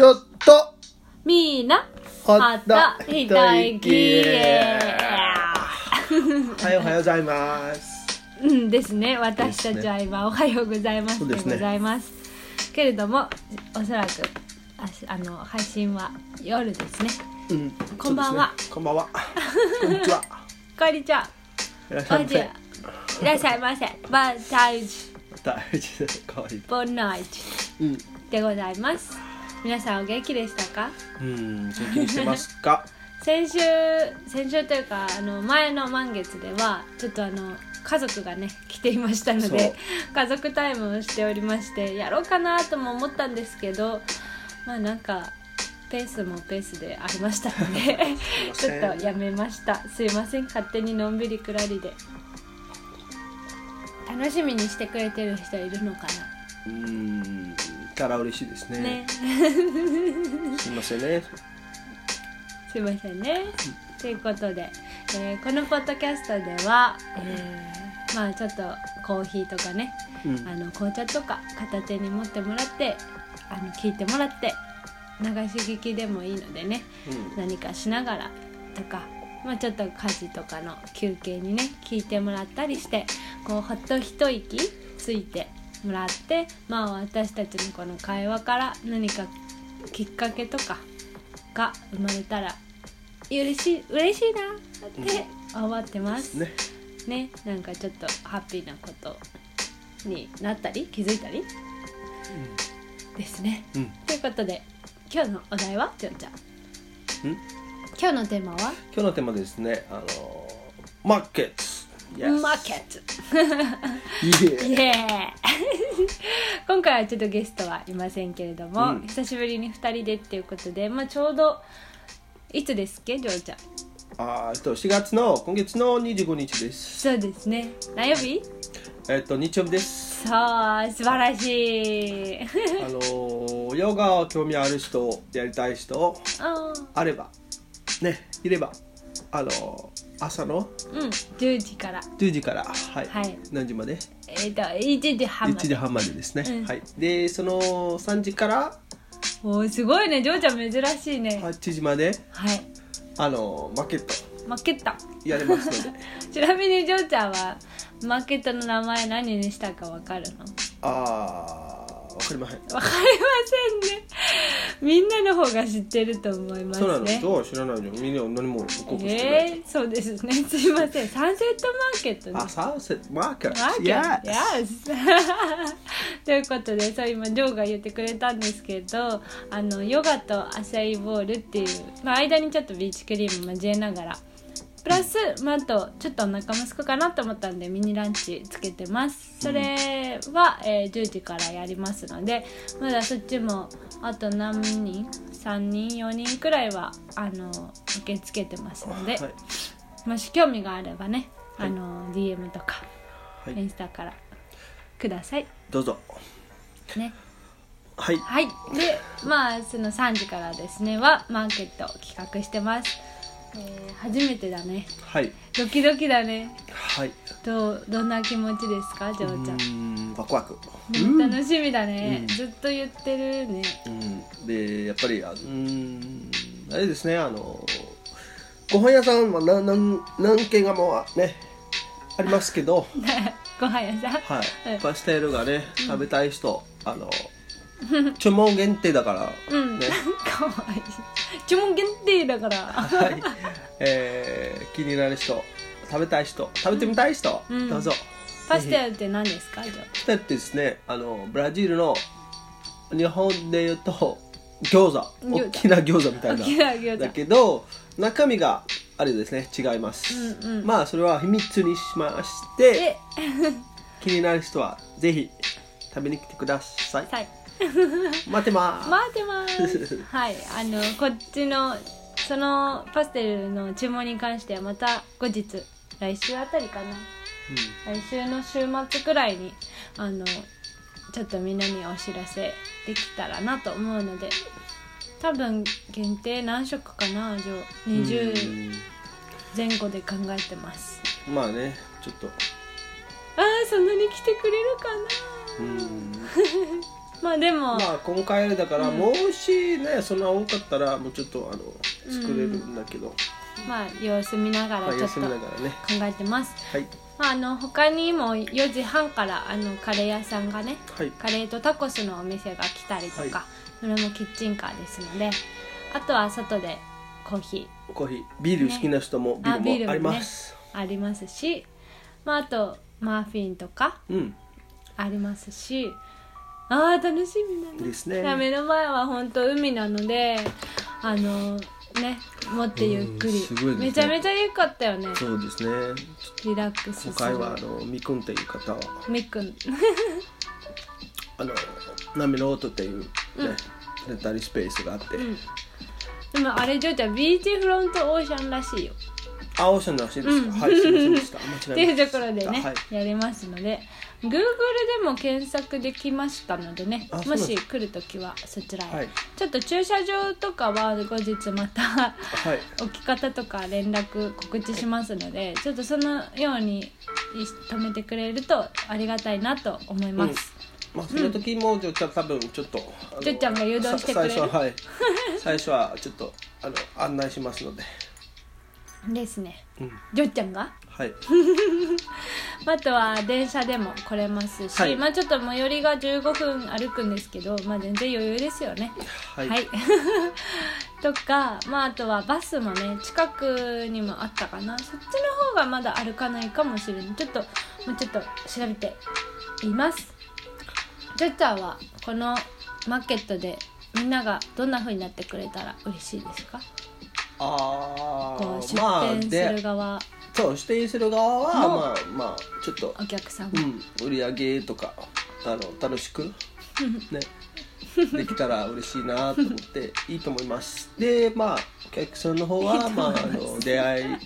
ほっと。一息はい、おはようございます。うんですね。私たちは今「おはようございます」でございます。けれどもおそらくあしあの配信は夜ですね。うん、こんばんは。ね。こんばんは。こんにちは。こんにちは。いらっしゃいませ。いらっしゃいませ。バンタイジ大事です。かわいい。ボンナイトうん、でございます皆さんお元気でしたか？うん、元気にしてますか？先週先週というかあの前の満月ではちょっとあの家族がね来ていましたので家族タイムをしておりましてやろうかなとも思ったんですけどまあなんかペースもペースでありましたので ちょっとやめました。すいません。勝手にのんびりくらりで。楽しみにしてくれてる人いるのかうん、たら嬉しいですね。なね すみませんね。すいませんね。ということで、えーこのポッドキャストでは、えーまあちょっとコーヒーとかね、うんあの紅茶とか片手に持ってもらってあの聞いてもらって流し聞きでもいいのでねうん、何かしながらとか、まあ、ちょっと家事とかの休憩にね聞いてもらったりしてこうほっと一息ついてもらってまあ私たちのこの会話から何かきっかけとかが生まれたら嬉しい嬉しいなって思ってます。ね。ねなんかちょっとハッピーなことになったり気づいたりですね。うん、ということで今日のお題はちょんちゃんうん、今日のテーマは？今日のテーマですね。あの、マーケット。Yes マーケットイイエエーイ 今回はちょっとゲストはいませんけれども、うん。久しぶりに2人でっていうことで、まあ、ちょうどいつですっけ？ジョーちゃん。あーえっと4月の今月の25日です。そうですね。何曜日？えっと日曜日です。そう素晴らしい。あのヨガ興味ある人やりたい人ああればねいればあの朝のーうん10時から。10時からはい、はい。何時まで？えっ、と1時半ま1で時半までですね、うん。はい。でその3時から？おーすごいね。ジョーちゃん珍しいね。8時まで？はい。あのマーケットマーケットやれますので。ちなみにジョーちゃんはマーケットの名前何にしたかわかるの？あーわかりません。わかりませんね。みんなの方が知ってると思いますそうなの。ねどう知らないじゃんみんな何も報告してない、えー、そうですね。すいません。サンセットマーケットね。あサンセットマーケット。マーケット。Yes ということでそう今ジョーが言ってくれたんですけどあのヨガとアサイーボールっていう、まあ、間にちょっとビーチクリーム交えながらプラス、まあ、あとちょっとお腹もすくかなと思ったんでミニランチつけてます。それは、えー10時からやりますのでまだそっちもあと何人？3人4人くらいはあの受け付けてますので、はい。もし興味があればねあはい。の DM とかイはい。ンスタからください。どうぞ。ね。はい。はい。でまあその3時からですねはマーケットを企画してます、えー初めてだね。はい。ドキドキだね。はい。どうどんな気持ちですかジョーちゃん？うーんワクワク。ね楽しみだね、うん。ずっと言ってるね。うん、でやっぱりあうーんあれですねあのご飯屋さんは何何何軒がもうねありますけど、ご飯屋さん？はい。うん。パステルがね食べたい人あの注文限定だから、うん、ね。かわいい注文限定だから。はい、えー気になる人食べたい人食べてみたい人、うん。どうぞ。パステルって何ですか？ジョーパステルってですねあのブラジルの日本で言うと餃子。大きな餃子みたいな。だけど中身があれですね違います、うんうん。まあそれは秘密にしましてえ。気になる人はぜひ食べに来てください。はい 待ってます、待ってます。はい。あのこっちのそのパステルの注文に関してはまた後日来週あたりかな。来週の週末くらいにあのちょっとみんなにお知らせできたらなと思うので多分限定何食かなじゃあうん。20前後で考えてます。うんまあねちょっと。あーそんなに来てくれるかなうん まあでも、まあ今回だから、もしねそんな多かったらもうちょっとあの作れるんだけど、まあ様子見ながまあ休らちょっと考みながらね。えてます、はい。まあ、あの他にも4時半からあのカレー屋さんがねはい。カレーとタコスのお店が来たりとか、はそれもキッチンカーですのであとは外でコーヒコーヒー。ビール好きな人もビあビールもあります、ーありますし、まあ、あとマーフィンとかうん。ありますしあー楽しみだね。ですね。目の前は本当海なのであのね持ってゆっくり、ね。めちゃめちゃ良かったよね。そうですね。リラックス今回はあのみくんという方は。みっくん。あの波の音っていうね、レンタルスペースがあって、うん。でもあれジョーちゃんビーチフロントオーシャンらしいよ。あオーシャンのらしいですか、うんはいすいませんでした。間って違えまし いうところでね、はい。やりますので Google でも検索できましたのでねもし来るときはそちらへ、はい。ちょっと駐車場とかは後日またはい。置き方とか連絡告知しますのでちょっとそのように止めてくれるとありがたいなと思います、まあその時もじゃあ多分ちょっとじょっちゃんが誘導してくれる。さ最初ははい。最初はちょっとあの案内しますので。ですね。うん。ジョッちゃんが？はい あとは電車でも来れますし、はい。まあちょっと最寄りが15分歩くんですけどまあ全然余裕ですよね。はい、はい、とか、まあ、あとはバスもね近くにもあったかな。そっちの方がまだ歩かないかもしれない。ちょっともうちょっと調べています。ジョッチャーはこのマーケットでみんながどんな風になってくれたら嬉しいですか？あこう出あまあ店すでる側そう出店する側はもまあまあちょっとお客さんも、うん売り上げとかあの楽しくねできたら嬉しいなと思って いいと思います。でまあお客さんの方はまああの出会いいっ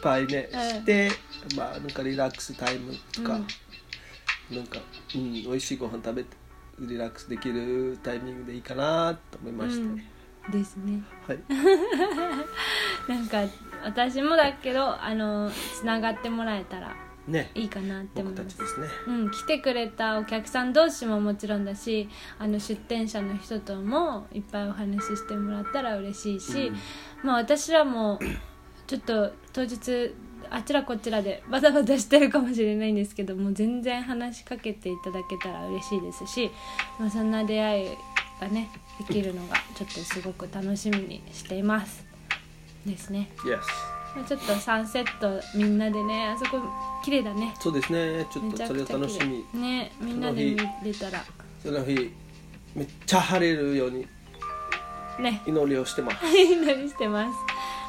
ぱいねうん。して、まあなんかリラックスタイムとか、なんか、うん、美味しいご飯食べてリラックスできるタイミングでいいかなと思いまして、うん。ですね。はい。なんか私もだけどあのつながってもらえたらね。いいかなって思います。すね。うん、来てくれたお客さん同士ももちろんだしあの出店者の人ともいっぱいお話ししてもらったら嬉しいし、うん。まあ私らもちょっと当日あちらこちらでバタバタしてるかもしれないんですけども全然話しかけていただけたら嬉しいですし、まあ、そんな出会いがねできるのがちょっとすごく楽しみにしていますですね、Yes. まあ、ちょっとサンセットみんなでねあそこ綺麗だね。そうですね。ちょっとそれを楽しみ。麗。ねみんなで見れたら。その日めっちゃ晴れるようにね。祈りをしてます。祈りしてます。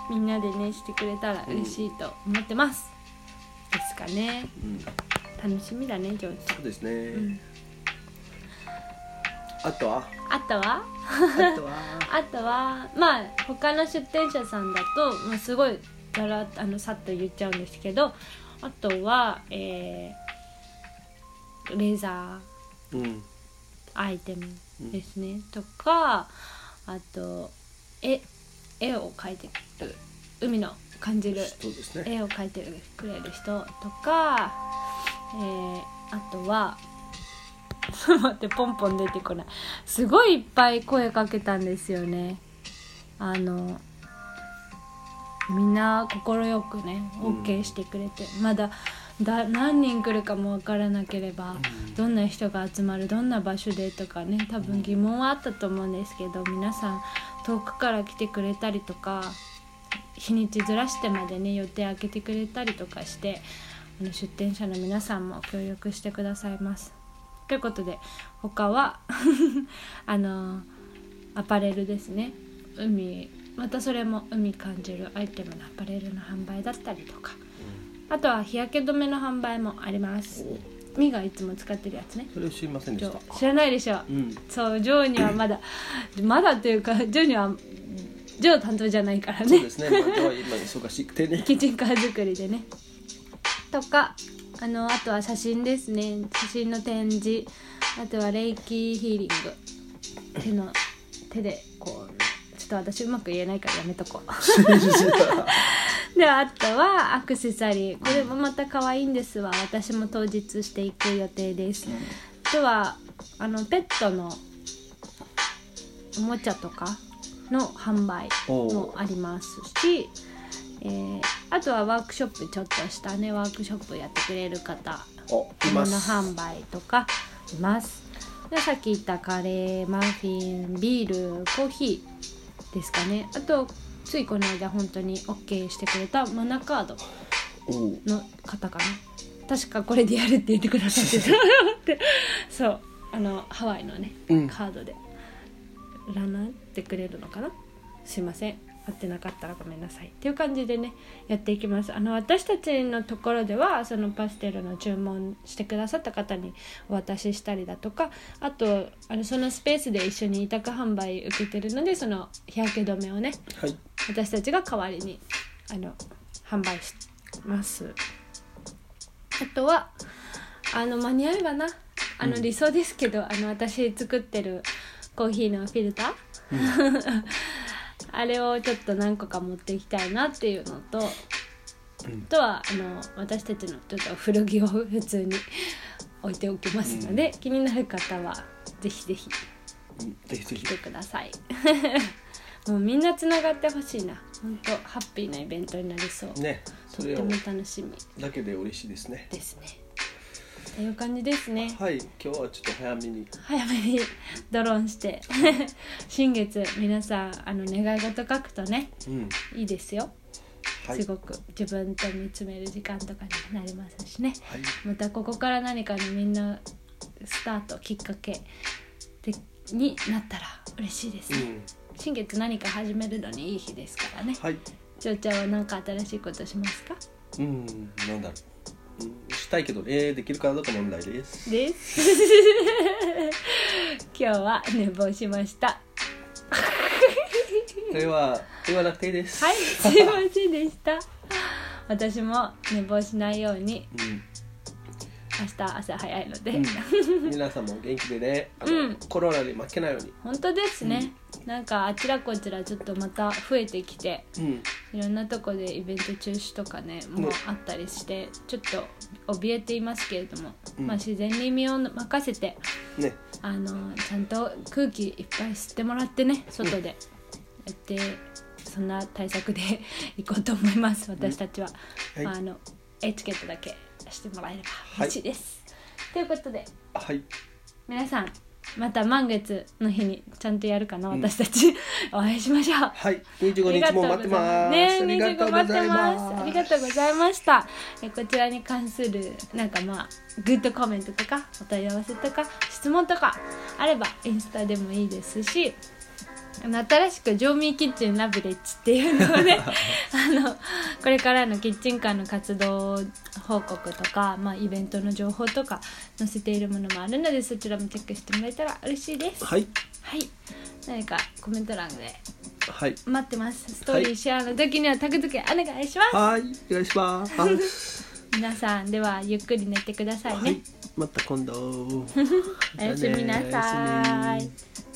みんなでねしてくれたら嬉しいと思ってます、ですかね。うん。楽しみだね上手そうですね、んあとは？あとは？あとは？あとはまあ他の出店者さんだと、まあ、すごいざらあのさっと言っちゃうんですけどあとは、えーレーザーうん。アイテムですね、とかあと絵絵を描いてる海の感じるね。絵を描いてくれる人とか、えーあとは 待ってポンポン出てこない。すごいいっぱい声かけたんですよね。あのみんな快くねうん OK してくれて、まだだ何人来るかも分からなければ、どんな人が集まるどんな場所でとかね多分疑問はあったと思うんですけど皆さん遠くから来てくれたりとか日にちずらしてまでね予定開けてくれたりとかしてあの出店者の皆さんも協力してくださいます。ということで他は あのアパレルですね。海またそれも海感じるアイテムのアパレルの販売だったりとか。あとは日焼け止めの販売もあります。おみがいつも使ってるやつね。それを知りませんでジョした。ー知らないでしょ。うん。そうジョーにはまだ まだというかジョーにはジョー担当じゃないからそうねですね、まあ、今日は今忙しくてね。キッチンカー作りでね。とかあのあとは写真ですね。写真の展示。あとはレイキーヒーリング。手の手でこうちょっと私うまく言えないからやめとこう。であとはアクセサリー。これもまた可愛いんですわ。私も当日していく予定です。あとはあのペットのおもちゃとかの販売もありますし、えーあとはワークショップちょっとしたねワークショップやってくれる方。おい物ます。販売とかいます。でさっき言ったカレーマフィンビールコーヒーですかね。あとついこの間本当に OK してくれたマナカードの方かな。確かこれでやるって言ってくださってたで そう。あのハワイのね、うん。カードで。占ってくれるのかな。すいません合ってなかったらごめんなさいっていう感じでねやっていきます。あの私たちのところではそのパステルの注文してくださった方にお渡ししたりだとかあとあのそのスペースで一緒に委託販売受けてるのでその日焼け止めをねはい。私たちが代わりにあの販売します。あとはあの間に合えばな。あのうん。理想ですけど、あの私作ってるコーヒーのフィルター、あれをちょっと何個か持っていきたいなっていうのと、うん。あとはあの私たちのちょっと古着を普通に置いておきますので、気になる方はぜひぜひ来てください。もうみんなつながってほしいな。本当ハッピーなイベントになりそう、ねとっても楽しみ。だけで嬉しいですね。ですねという感じですね。はい今日はちょっと早めに。早めに ドローンして。新月皆さんあの願い事書くとねうん。いいですよ、はい。すごく自分と見つめる時間とかになりますしね。はい。またここから何かのみんなスタートきっかけでになったら嬉しいですね、うん。新月何か始めるのにいい日ですからね。はい。ちょうちゃんは何か新しいことしますか？うんなんだろう、うん、したいけどねできるかどうか問題です。です。今日は寝坊しました。それは言わなくていいです。はいすいませんでした。私も寝坊しないように。うん。明日朝早いので、うん、皆さんも元気でねあの、うん。コロナに負けないように。本当ですね、なんかあちらこちらちょっとまた増えてきて。うんいろんなとこでイベント中止とかねもうあったりしてちょっと怯えていますけれども、うん。まあ、自然に身を任せてね。あのちゃんと空気いっぱい吸ってもらってね外でやって、そんな対策で いこうと思います私たちは、はい。あのエチケットだけしてもらえればはい。嬉しいです、ということではい。皆さんまた満月の日にちゃんとやるかな、うん私たち お会いしましょうはい25日も待ってますね、ありがとう25ご待ってます。ありがとうございました。えこちらに関するなんかまあグッドコメントとかお問い合わせとか質問とかあればインスタでもいいですし。あの新しくジョーミーキッチンラブレッジっていうのをね あのこれからのキッチンカーの活動報告とか、まあ、イベントの情報とか載せているものもあるのでそちらもチェックしてもらえたら嬉しいです。はい。はい、何かコメント欄ではい。待ってます。ストーリーシェアの時にはタグ付けお願いします、はい。お願いします。皆さんではゆっくり寝てくださいね、はい。また今度。おやすみなさい